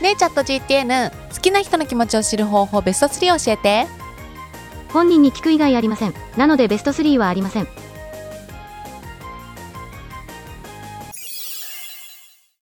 ねえチャット GTN 好きな人の気持ちを知る方法ベスト3教えて。本人に聞く以外ありません。なのでベスト3はありません。